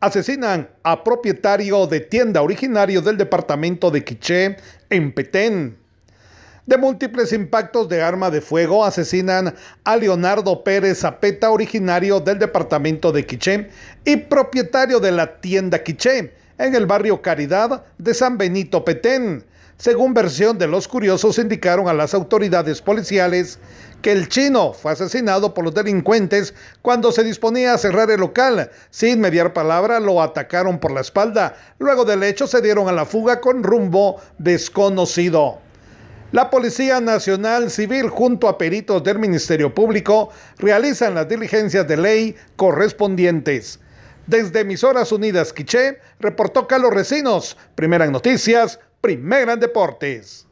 Asesinan a propietario de tienda originario del departamento de Quiché, en Petén. De múltiples impactos de arma de fuego asesinan a Leonardo Pérez Zapeta, originario del departamento de Quiché y propietario de la tienda Quiché, en el barrio Caridad de San Benito Petén. Según versión de los curiosos, indicaron a las autoridades policiales que el chino fue asesinado por los delincuentes cuando se disponía a cerrar el local. Sin mediar palabra, lo atacaron por la espalda. Luego del hecho, se dieron a la fuga con rumbo desconocido. La Policía Nacional Civil junto a peritos del Ministerio Público realizan las diligencias de ley correspondientes. Desde Emisoras Unidas Quiché, reportó Carlos Recinos. Primera en Noticias, Primera en Deportes.